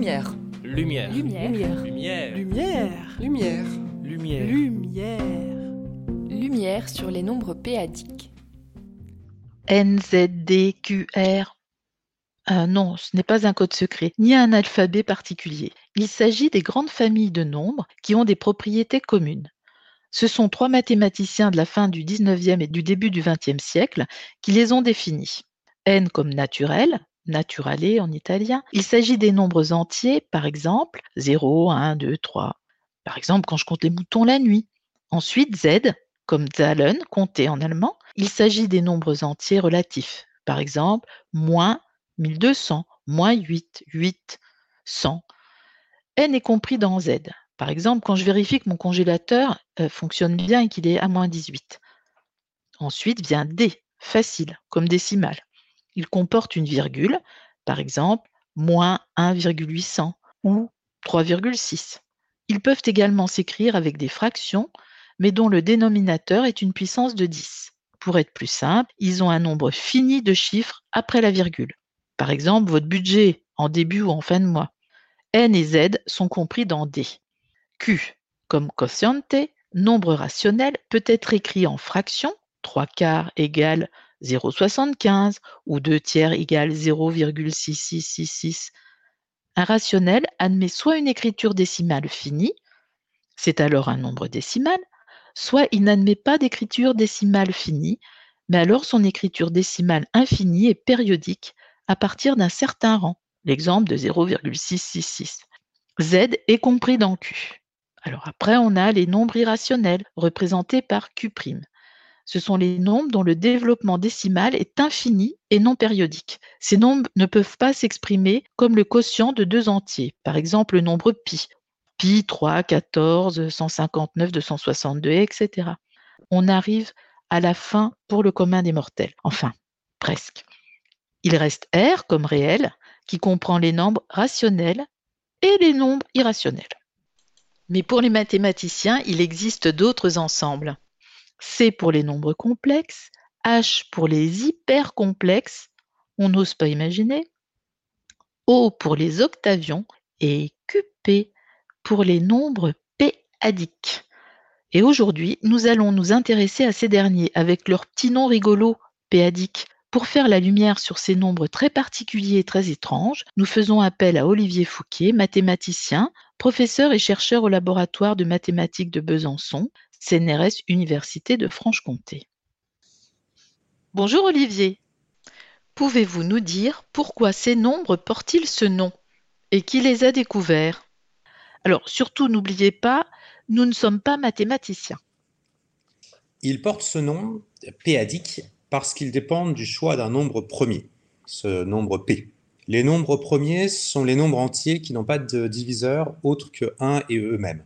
Lumière. Lumière. Lumière. Lumière. Lumière. Lumière. Lumière. Lumière. Lumière sur les nombres péadiques. N, Z, D, Q, R. Ah non, ce n'est pas un code secret, ni un alphabet particulier. Il s'agit des grandes familles de nombres qui ont des propriétés communes. Ce sont trois mathématiciens de la fin du 19e et du début du 20e siècle qui les ont définis. N comme naturel, naturale en italien. Il s'agit des nombres entiers, par exemple 0, 1, 2, 3. Par exemple, quand je compte les moutons la nuit. Ensuite, Z comme Zahlen, compté en allemand. Il s'agit des nombres entiers relatifs. Par exemple, moins 1200, moins 8, 8, 100. N est compris dans Z. Par exemple, quand je vérifie que mon congélateur euh, fonctionne bien et qu'il est à moins 18. Ensuite vient D, facile, comme décimal. Il comporte une virgule, par exemple, moins 1,800 ou 3,6. Ils peuvent également s'écrire avec des fractions, mais dont le dénominateur est une puissance de 10. Pour être plus simple, ils ont un nombre fini de chiffres après la virgule. Par exemple, votre budget en début ou en fin de mois. N et Z sont compris dans D. Q, comme quotiente, nombre rationnel, peut être écrit en fraction, 3 quarts égale 0,75 ou 2 tiers égale 0,6666. Un rationnel admet soit une écriture décimale finie, c'est alors un nombre décimal, soit il n'admet pas d'écriture décimale finie, mais alors son écriture décimale infinie est périodique à partir d'un certain rang, l'exemple de 0,666. Z est compris dans Q. Alors après, on a les nombres irrationnels, représentés par Q'. Ce sont les nombres dont le développement décimal est infini et non périodique. Ces nombres ne peuvent pas s'exprimer comme le quotient de deux entiers, par exemple le nombre pi, pi 3, 14, 159, 262, etc. On arrive à la fin pour le commun des mortels. Enfin, presque. Il reste R comme réel, qui comprend les nombres rationnels et les nombres irrationnels. Mais pour les mathématiciens, il existe d'autres ensembles. C pour les nombres complexes, H pour les hypercomplexes, on n'ose pas imaginer, O pour les octavions et QP pour les nombres p-adiques. Et aujourd'hui, nous allons nous intéresser à ces derniers avec leur petit nom rigolo, p-adiques. Pour faire la lumière sur ces nombres très particuliers et très étranges, nous faisons appel à Olivier Fouquet, mathématicien, professeur et chercheur au laboratoire de mathématiques de Besançon, CNRS Université de Franche-Comté. Bonjour Olivier. Pouvez-vous nous dire pourquoi ces nombres portent-ils ce nom et qui les a découverts? Alors surtout n'oubliez pas, nous ne sommes pas mathématiciens. Ils portent ce nom péadique parce qu'ils dépendent du choix d'un nombre premier, ce nombre P. Les nombres premiers sont les nombres entiers qui n'ont pas de diviseur autre que 1 et eux-mêmes.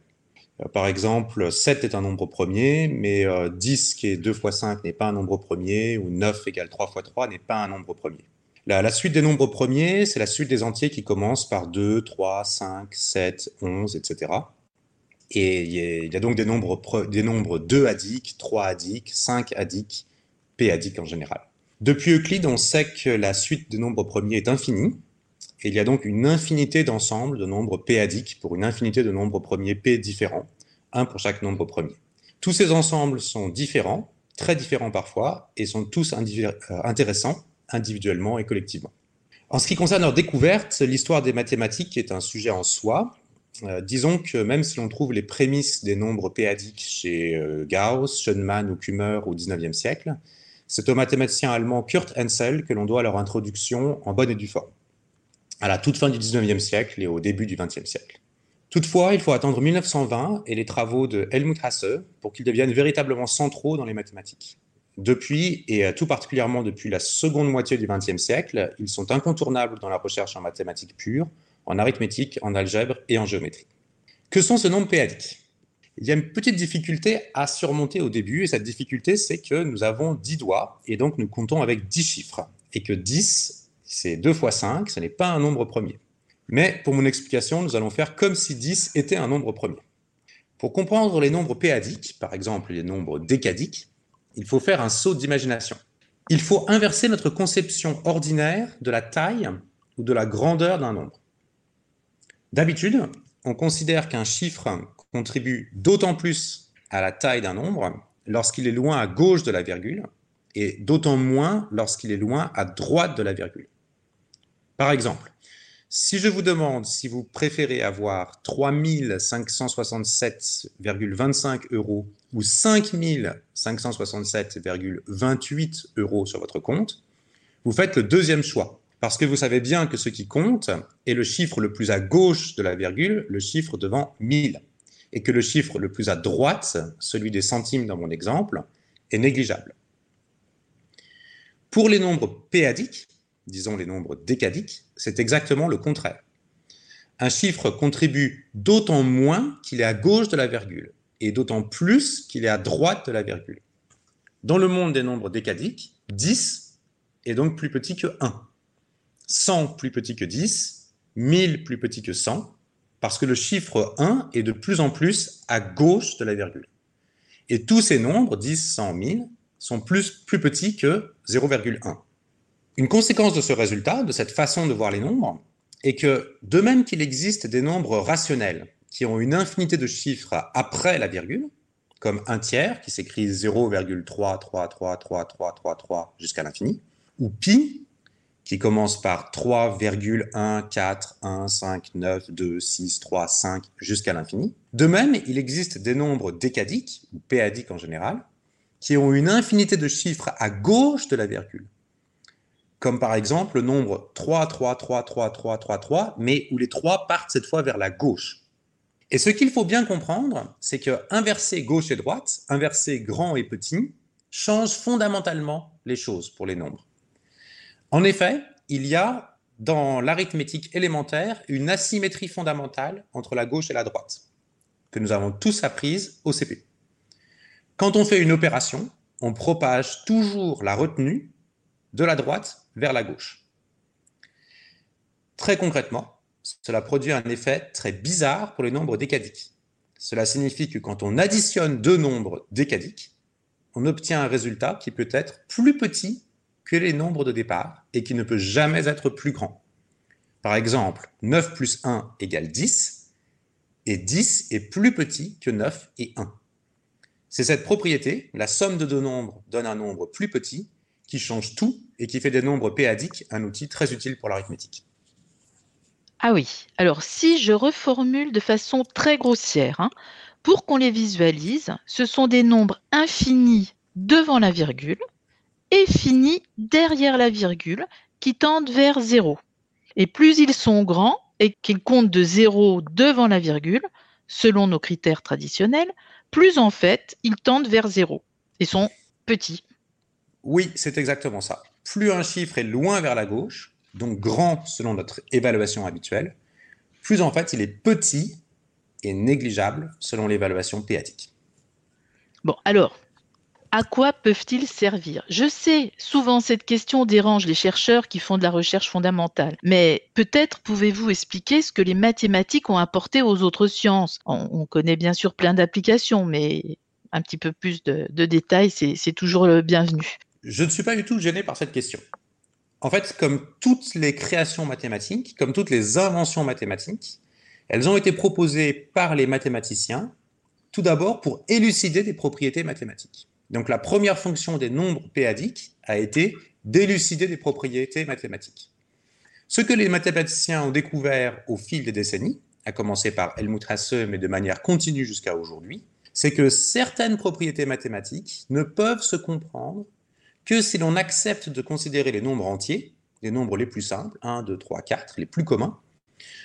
Euh, par exemple, 7 est un nombre premier, mais 10 euh, qui est 2 fois 5 n'est pas un nombre premier, ou 9 égale 3 fois 3 n'est pas un nombre premier. La, suite des nombres premiers, c'est la suite des entiers qui commencent par 2, 3, 5, 7, 11, etc. Et il y a donc des nombres, des nombres 2 adiques, 3 adiques, 5 adiques, p adiques en général. Depuis Euclide, on sait que la suite des nombres premiers est infinie, et il y a donc une infinité d'ensembles de nombres p-adiques pour une infinité de nombres premiers p différents, un pour chaque nombre premier. Tous ces ensembles sont différents, très différents parfois, et sont tous euh, intéressants individuellement et collectivement. En ce qui concerne leur découverte, l'histoire des mathématiques est un sujet en soi. Euh, disons que même si l'on trouve les prémices des nombres p-adiques chez euh, Gauss, Schoenmann ou Kummer au XIXe siècle, c'est au mathématicien allemand Kurt Hensel que l'on doit leur introduction en bonne et due forme, à la toute fin du XIXe siècle et au début du XXe siècle. Toutefois, il faut attendre 1920 et les travaux de Helmut Hasse pour qu'ils deviennent véritablement centraux dans les mathématiques. Depuis, et tout particulièrement depuis la seconde moitié du XXe siècle, ils sont incontournables dans la recherche en mathématiques pures, en arithmétique, en algèbre et en géométrie. Que sont ces nombres péadiques? Il y a une petite difficulté à surmonter au début, et cette difficulté, c'est que nous avons 10 doigts, et donc nous comptons avec 10 chiffres, et que 10, c'est 2 fois 5, ce n'est pas un nombre premier. Mais pour mon explication, nous allons faire comme si 10 était un nombre premier. Pour comprendre les nombres péadiques, par exemple les nombres décadiques, il faut faire un saut d'imagination. Il faut inverser notre conception ordinaire de la taille ou de la grandeur d'un nombre. D'habitude, on considère qu'un chiffre contribue d'autant plus à la taille d'un nombre lorsqu'il est loin à gauche de la virgule et d'autant moins lorsqu'il est loin à droite de la virgule. Par exemple, si je vous demande si vous préférez avoir 3567,25 euros ou 5567,28 euros sur votre compte, vous faites le deuxième choix, parce que vous savez bien que ce qui compte est le chiffre le plus à gauche de la virgule, le chiffre devant 1000, et que le chiffre le plus à droite, celui des centimes dans mon exemple, est négligeable. Pour les nombres péadiques, disons les nombres décadiques, c'est exactement le contraire. Un chiffre contribue d'autant moins qu'il est à gauche de la virgule, et d'autant plus qu'il est à droite de la virgule. Dans le monde des nombres décadiques, 10 est donc plus petit que 1. 100 plus petit que 10, 1000 plus petit que 100, parce que le chiffre 1 est de plus en plus à gauche de la virgule. Et tous ces nombres, 10, 100, 1000, sont plus, plus petits que 0,1. Une conséquence de ce résultat, de cette façon de voir les nombres, est que de même qu'il existe des nombres rationnels qui ont une infinité de chiffres après la virgule, comme un tiers qui s'écrit 0,3333333 jusqu'à l'infini, ou pi qui commence par 3,141592635 jusqu'à l'infini. De même, il existe des nombres décadiques, ou péadiques en général, qui ont une infinité de chiffres à gauche de la virgule, comme par exemple le nombre 3, 3, 3, 3, 3, 3, 3, mais où les 3 partent cette fois vers la gauche. Et ce qu'il faut bien comprendre, c'est que inverser gauche et droite, inverser grand et petit, change fondamentalement les choses pour les nombres. En effet, il y a dans l'arithmétique élémentaire une asymétrie fondamentale entre la gauche et la droite, que nous avons tous apprise au CP. Quand on fait une opération, on propage toujours la retenue de la droite vers la gauche. Très concrètement, cela produit un effet très bizarre pour les nombres décadiques. Cela signifie que quand on additionne deux nombres décadiques, on obtient un résultat qui peut être plus petit que les nombres de départ et qui ne peut jamais être plus grand. Par exemple, 9 plus 1 égale 10, et 10 est plus petit que 9 et 1. C'est cette propriété, la somme de deux nombres donne un nombre plus petit, qui change tout et qui fait des nombres péadiques un outil très utile pour l'arithmétique. Ah oui, alors si je reformule de façon très grossière, hein, pour qu'on les visualise, ce sont des nombres infinis devant la virgule et finis derrière la virgule qui tendent vers 0. Et plus ils sont grands et qu'ils comptent de 0 devant la virgule, selon nos critères traditionnels, plus en fait ils tendent vers 0 et sont petits. Oui, c'est exactement ça. Plus un chiffre est loin vers la gauche, donc grand selon notre évaluation habituelle, plus en fait il est petit et négligeable selon l'évaluation péatique. Bon, alors, à quoi peuvent-ils servir? Je sais, souvent cette question dérange les chercheurs qui font de la recherche fondamentale, mais peut-être pouvez-vous expliquer ce que les mathématiques ont apporté aux autres sciences? On, connaît bien sûr plein d'applications, mais un petit peu plus de, de détails, c'est toujours le bienvenu. Je ne suis pas du tout gêné par cette question. En fait, comme toutes les créations mathématiques, comme toutes les inventions mathématiques, elles ont été proposées par les mathématiciens, tout d'abord pour élucider des propriétés mathématiques. Donc la première fonction des nombres péadiques a été d'élucider des propriétés mathématiques. Ce que les mathématiciens ont découvert au fil des décennies, à commencer par Helmut Hasse, mais de manière continue jusqu'à aujourd'hui, c'est que certaines propriétés mathématiques ne peuvent se comprendre que si l'on accepte de considérer les nombres entiers, les nombres les plus simples, 1, 2, 3, 4, les plus communs,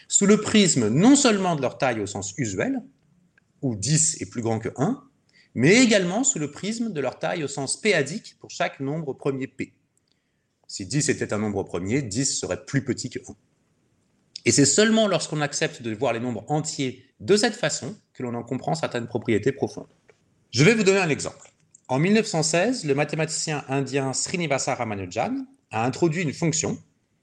sous le prisme non seulement de leur taille au sens usuel, où 10 est plus grand que 1, mais également sous le prisme de leur taille au sens péadique pour chaque nombre premier P. Si 10 était un nombre premier, 10 serait plus petit que 1. Et c'est seulement lorsqu'on accepte de voir les nombres entiers de cette façon que l'on en comprend certaines propriétés profondes. Je vais vous donner un exemple. En 1916, le mathématicien indien Srinivasa Ramanujan a introduit une fonction,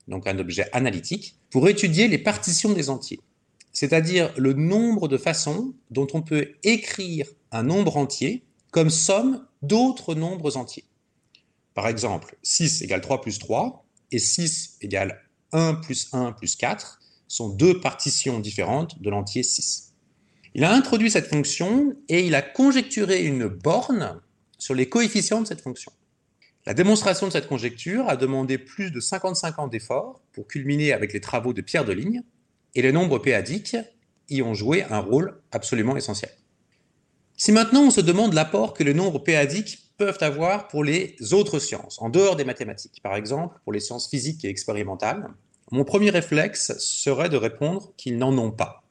donc un objet analytique, pour étudier les partitions des entiers, c'est-à-dire le nombre de façons dont on peut écrire un nombre entier comme somme d'autres nombres entiers. Par exemple, 6 égale 3 plus 3 et 6 égale 1 plus 1 plus 4 sont deux partitions différentes de l'entier 6. Il a introduit cette fonction et il a conjecturé une borne sur les coefficients de cette fonction. La démonstration de cette conjecture a demandé plus de 55 ans d'efforts pour culminer avec les travaux de Pierre Deligne, et les nombres péadiques y ont joué un rôle absolument essentiel. Si maintenant on se demande l'apport que les nombres péadiques peuvent avoir pour les autres sciences, en dehors des mathématiques, par exemple pour les sciences physiques et expérimentales, mon premier réflexe serait de répondre qu'ils n'en ont pas.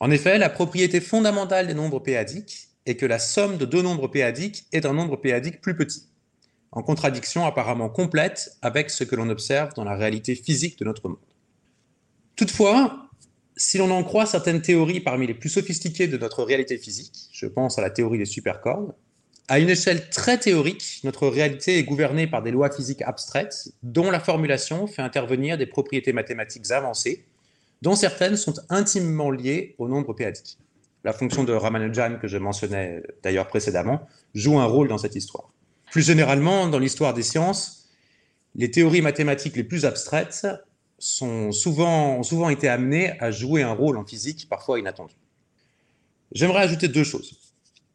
En effet, la propriété fondamentale des nombres péadiques est que la somme de deux nombres péadiques est un nombre péadique plus petit, en contradiction apparemment complète avec ce que l'on observe dans la réalité physique de notre monde. Toutefois, si l'on en croit certaines théories parmi les plus sophistiquées de notre réalité physique, je pense à la théorie des supercordes, à une échelle très théorique, notre réalité est gouvernée par des lois physiques abstraites dont la formulation fait intervenir des propriétés mathématiques avancées, dont certaines sont intimement liées au nombre péadique. La fonction de Ramanujan, que je mentionnais d'ailleurs précédemment, joue un rôle dans cette histoire. Plus généralement, dans l'histoire des sciences, les théories mathématiques les plus abstraites sont souvent, ont souvent été amenées à jouer un rôle en physique parfois inattendu. J'aimerais ajouter deux choses.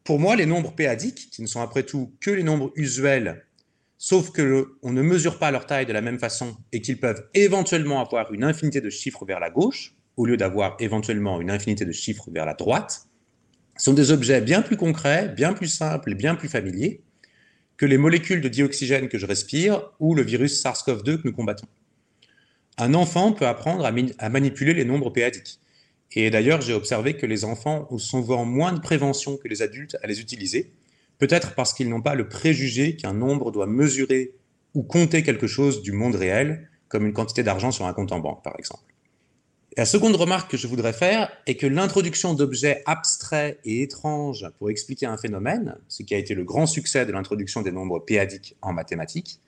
Pour moi, les nombres péadiques, qui ne sont après tout que les nombres usuels, sauf que on ne mesure pas leur taille de la même façon et qu'ils peuvent éventuellement avoir une infinité de chiffres vers la gauche, au lieu d'avoir éventuellement une infinité de chiffres vers la droite, sont des objets bien plus concrets, bien plus simples et bien plus familiers que les molécules de dioxygène que je respire ou le virus SARS-CoV-2 que nous combattons. Un enfant peut apprendre à, manipuler les nombres péadiques. Et d'ailleurs, j'ai observé que les enfants ont souvent moins de prévention que les adultes à les utiliser, peut-être parce qu'ils n'ont pas le préjugé qu'un nombre doit mesurer ou compter quelque chose du monde réel, comme une quantité d'argent sur un compte en banque, par exemple. La seconde remarque que je voudrais faire est que l'introduction d'objets abstraits et étranges pour expliquer un phénomène, ce qui a été le grand succès de l'introduction des nombres péadiques en mathématiques,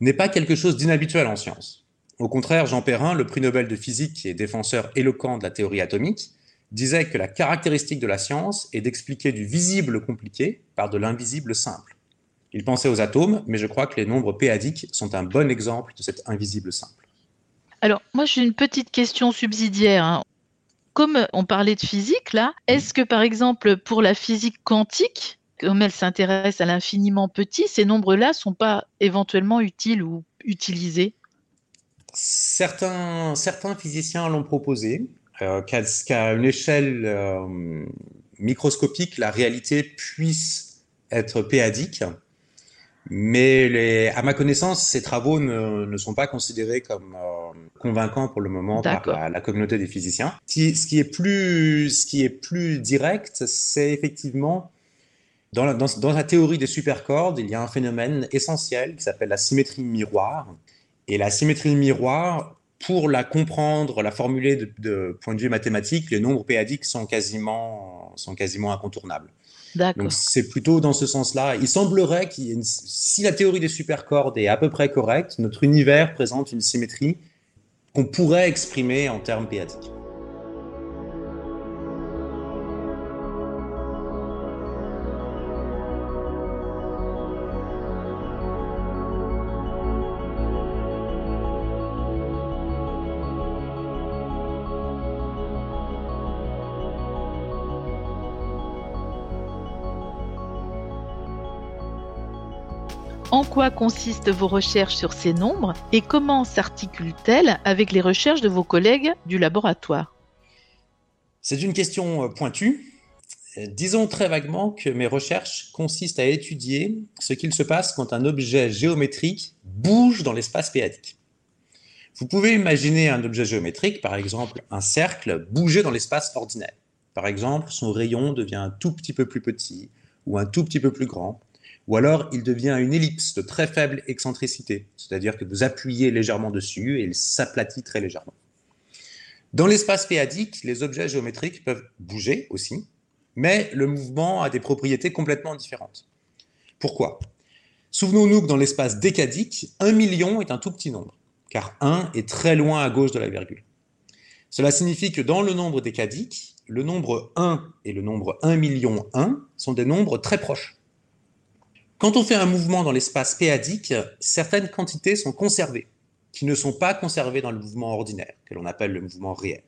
n'est pas quelque chose d'inhabituel en science. Au contraire, Jean Perrin, le prix Nobel de physique et défenseur éloquent de la théorie atomique, disait que la caractéristique de la science est d'expliquer du visible compliqué par de l'invisible simple. Il pensait aux atomes, mais je crois que les nombres péadiques sont un bon exemple de cet invisible simple. Alors, moi, j'ai une petite question subsidiaire. Hein. Comme on parlait de physique, là, est-ce que, par exemple, pour la physique quantique, comme elle s'intéresse à l'infiniment petit, ces nombres-là sont pas éventuellement utiles ou utilisés? Certains, certains physiciens l'ont proposé, euh, qu'à une échelle euh, microscopique, la réalité puisse être péadique. Mais les, à ma connaissance, ces travaux ne, ne sont pas considérés comme euh, convaincants pour le moment par la, la, communauté des physiciens. Ce qui est plus, ce qui est plus direct, c'est effectivement dans la, dans, dans la théorie des supercordes, il y a un phénomène essentiel qui s'appelle la symétrie miroir, et la symétrie miroir, pour la comprendre, la formuler de, point de vue mathématique, les nombres péadiques sont quasiment, sont quasiment incontournables. Donc c'est plutôt dans ce sens-là. Il semblerait qu'il si la théorie des supercordes est à peu près correcte, notre univers présente une symétrie qu'on pourrait exprimer en termes péadiques. En quoi consistent vos recherches sur ces nombres et comment s'articulent-elles avec les recherches de vos collègues du laboratoire? C'est une question euh, pointue. Euh, disons très vaguement que mes recherches consistent à étudier ce qu'il se passe quand un objet géométrique bouge dans l'espace péadique. Vous pouvez imaginer un objet géométrique, par exemple un cercle, bouger dans l'espace ordinaire. Par exemple, son rayon devient un tout petit peu plus petit ou un tout petit peu plus grand, ou alors il devient une ellipse de très faible excentricité, c'est-à-dire que vous appuyez légèrement dessus et il s'aplatit très légèrement. Dans l'espace péadique, les objets géométriques peuvent bouger aussi, mais le mouvement a des propriétés complètement différentes. Pourquoi? Souvenons-nous que dans l'espace décadique, 1 million est un tout petit nombre, car 1 est très loin à gauche de la virgule. Cela signifie que dans le nombre décadique, le nombre 1 et le nombre 1 million 1 sont des nombres très proches. Quand on fait un mouvement dans l'espace péadique, certaines quantités sont conservées, qui ne sont pas conservées dans le mouvement ordinaire, que l'on appelle le mouvement réel.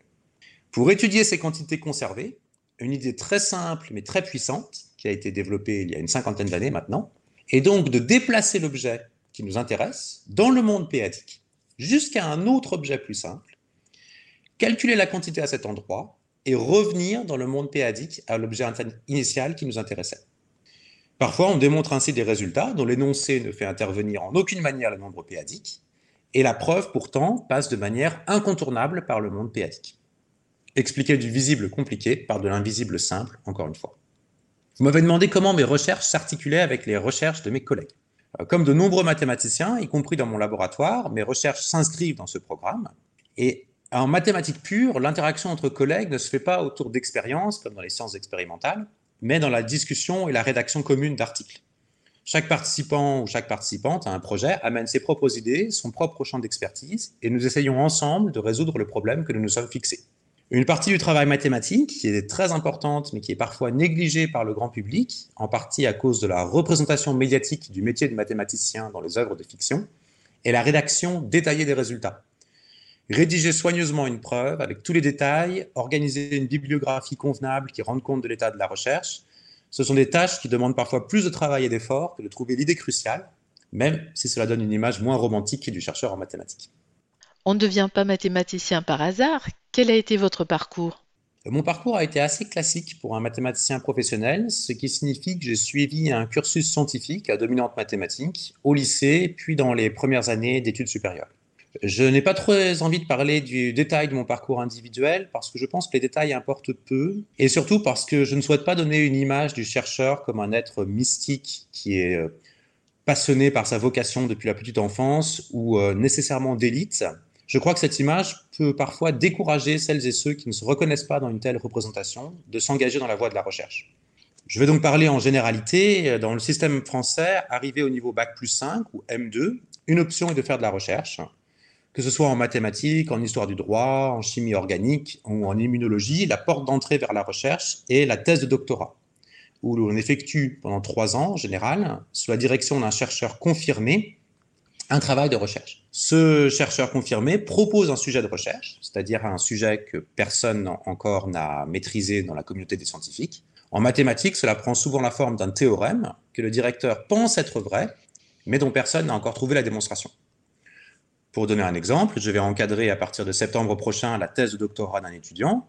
Pour étudier ces quantités conservées, une idée très simple mais très puissante, qui a été développée il y a une cinquantaine d'années maintenant, est donc de déplacer l'objet qui nous intéresse dans le monde péadique jusqu'à un autre objet plus simple, calculer la quantité à cet endroit et revenir dans le monde péadique à l'objet initial qui nous intéressait. Parfois, on démontre ainsi des résultats dont l'énoncé ne fait intervenir en aucune manière le nombre péadique, et la preuve pourtant passe de manière incontournable par le monde péadique. Expliquer du visible compliqué par de l'invisible simple, encore une fois. Vous m'avez demandé comment mes recherches s'articulaient avec les recherches de mes collègues. Euh, comme de nombreux mathématiciens, y compris dans mon laboratoire, mes recherches s'inscrivent dans ce programme. Et en mathématiques pures, l'interaction entre collègues ne se fait pas autour d'expériences, comme dans les sciences expérimentales, mais dans la discussion et la rédaction commune d'articles. Chaque participant ou chaque participante à un projet amène ses propres idées, son propre champ d'expertise, et nous essayons ensemble de résoudre le problème que nous nous sommes fixés. Une partie du travail mathématique, qui est très importante, mais qui est parfois négligée par le grand public, en partie à cause de la représentation médiatique du métier de mathématicien dans les œuvres de fiction, est la rédaction détaillée des résultats. Rédiger soigneusement une preuve avec tous les détails, organiser une bibliographie convenable qui rende compte de l'état de la recherche, ce sont des tâches qui demandent parfois plus de travail et d'effort que de trouver l'idée cruciale, même si cela donne une image moins romantique du chercheur en mathématiques. On ne devient pas mathématicien par hasard. Quel a été votre parcours? Mon parcours a été assez classique pour un mathématicien professionnel, ce qui signifie que j'ai suivi un cursus scientifique à dominante mathématique au lycée, puis dans les premières années d'études supérieures. Je n'ai pas trop envie de parler du détail de mon parcours individuel parce que je pense que les détails importent peu et surtout parce que je ne souhaite pas donner une image du chercheur comme un être mystique qui est euh, passionné par sa vocation depuis la petite enfance ou euh, nécessairement d'élite. Je crois que cette image peut parfois décourager celles et ceux qui ne se reconnaissent pas dans une telle représentation de s'engager dans la voie de la recherche. Je vais donc parler en généralité. Dans le système français, arrivé au niveau Bac plus 5 ou M2, une option est de faire de la recherche que ce soit en mathématiques, en histoire du droit, en chimie organique ou en immunologie, la porte d'entrée vers la recherche est la thèse de doctorat, où l'on effectue pendant trois ans en général, sous la direction d'un chercheur confirmé, un travail de recherche. Ce chercheur confirmé propose un sujet de recherche, c'est-à-dire un sujet que personne encore n'a maîtrisé dans la communauté des scientifiques. En mathématiques, cela prend souvent la forme d'un théorème que le directeur pense être vrai, mais dont personne n'a encore trouvé la démonstration. Pour donner un exemple, je vais encadrer à partir de septembre prochain la thèse de doctorat d'un étudiant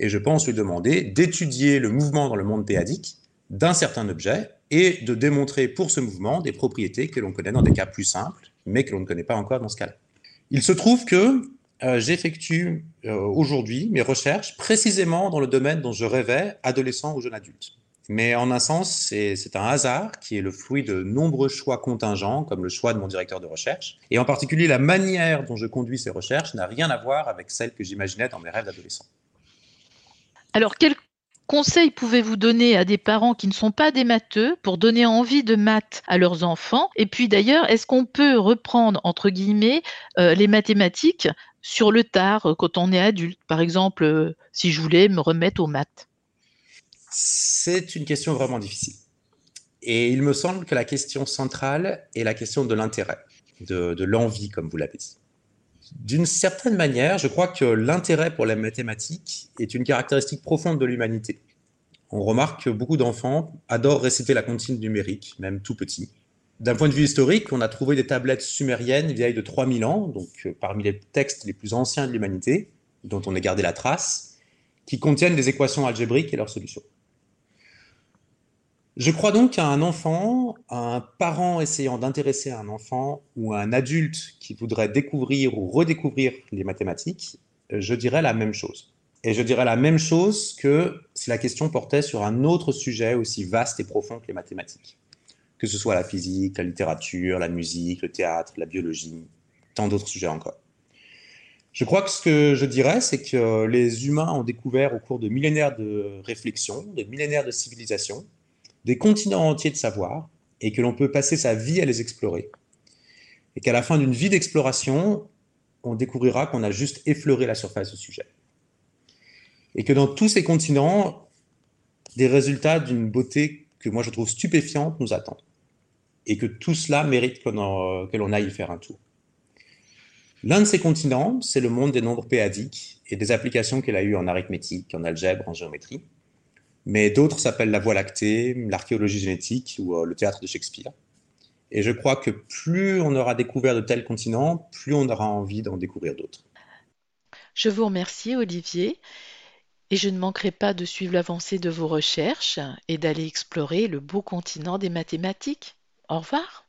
et je pense lui demander d'étudier le mouvement dans le monde péadique d'un certain objet et de démontrer pour ce mouvement des propriétés que l'on connaît dans des cas plus simples, mais que l'on ne connaît pas encore dans ce cas-là. Il se trouve que euh, j'effectue euh, aujourd'hui mes recherches précisément dans le domaine dont je rêvais, adolescent ou jeune adulte. Mais en un sens, c'est un hasard qui est le fruit de nombreux choix contingents, comme le choix de mon directeur de recherche. Et en particulier, la manière dont je conduis ces recherches n'a rien à voir avec celle que j'imaginais dans mes rêves d'adolescent. Alors, quels conseils pouvez-vous donner à des parents qui ne sont pas des matheux pour donner envie de maths à leurs enfants? Et puis d'ailleurs, est-ce qu'on peut reprendre, entre guillemets, euh, les mathématiques sur le tard, euh, quand on est adulte? Par exemple, euh, si je voulais me remettre aux maths. C'est une question vraiment difficile. Et il me semble que la question centrale est la question de l'intérêt, de, l'envie, comme vous l'avez dit. D'une certaine manière, je crois que l'intérêt pour la mathématique est une caractéristique profonde de l'humanité. On remarque que beaucoup d'enfants adorent réciter la comptine numérique, même tout petit. D'un point de vue historique, on a trouvé des tablettes sumériennes vieilles de 3000 ans, donc euh, parmi les textes les plus anciens de l'humanité, dont on a gardé la trace, qui contiennent des équations algébriques et leurs solutions. Je crois donc qu'à un enfant, un parent essayant d'intéresser un enfant ou un adulte qui voudrait découvrir ou redécouvrir les mathématiques, je dirais la même chose. Et je dirais la même chose que si la question portait sur un autre sujet aussi vaste et profond que les mathématiques. Que ce soit la physique, la littérature, la musique, le théâtre, la biologie, tant d'autres sujets encore. Je crois que ce que je dirais, c'est que les humains ont découvert au cours de millénaires de réflexion, de millénaires de civilisation, des continents entiers de savoir et que l'on peut passer sa vie à les explorer. Et qu'à la fin d'une vie d'exploration, on découvrira qu'on a juste effleuré la surface du sujet. Et que dans tous ces continents, des résultats d'une beauté que moi je trouve stupéfiante nous attendent. Et que tout cela mérite que l'on aille faire un tour. L'un de ces continents, c'est le monde des nombres péadiques et des applications qu'elle a eues en arithmétique, en algèbre, en géométrie. Mais d'autres s'appellent la Voie lactée, l'archéologie génétique ou euh, le théâtre de Shakespeare. Et je crois que plus on aura découvert de tels continents, plus on aura envie d'en découvrir d'autres. Je vous remercie, Olivier, et je ne manquerai pas de suivre l'avancée de vos recherches et d'aller explorer le beau continent des mathématiques. Au revoir.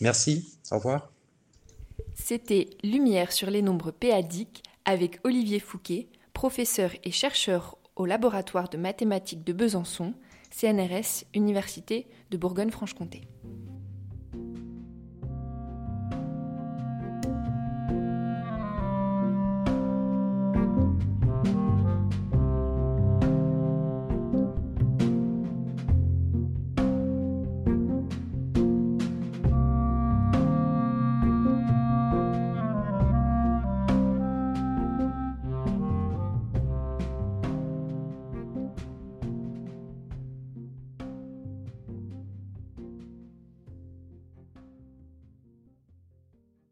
Merci, au revoir. C'était Lumière sur les nombres péadiques avec Olivier Fouquet, professeur et chercheur au laboratoire de mathématiques de Besançon, CNRS, Université de Bourgogne-Franche-Comté.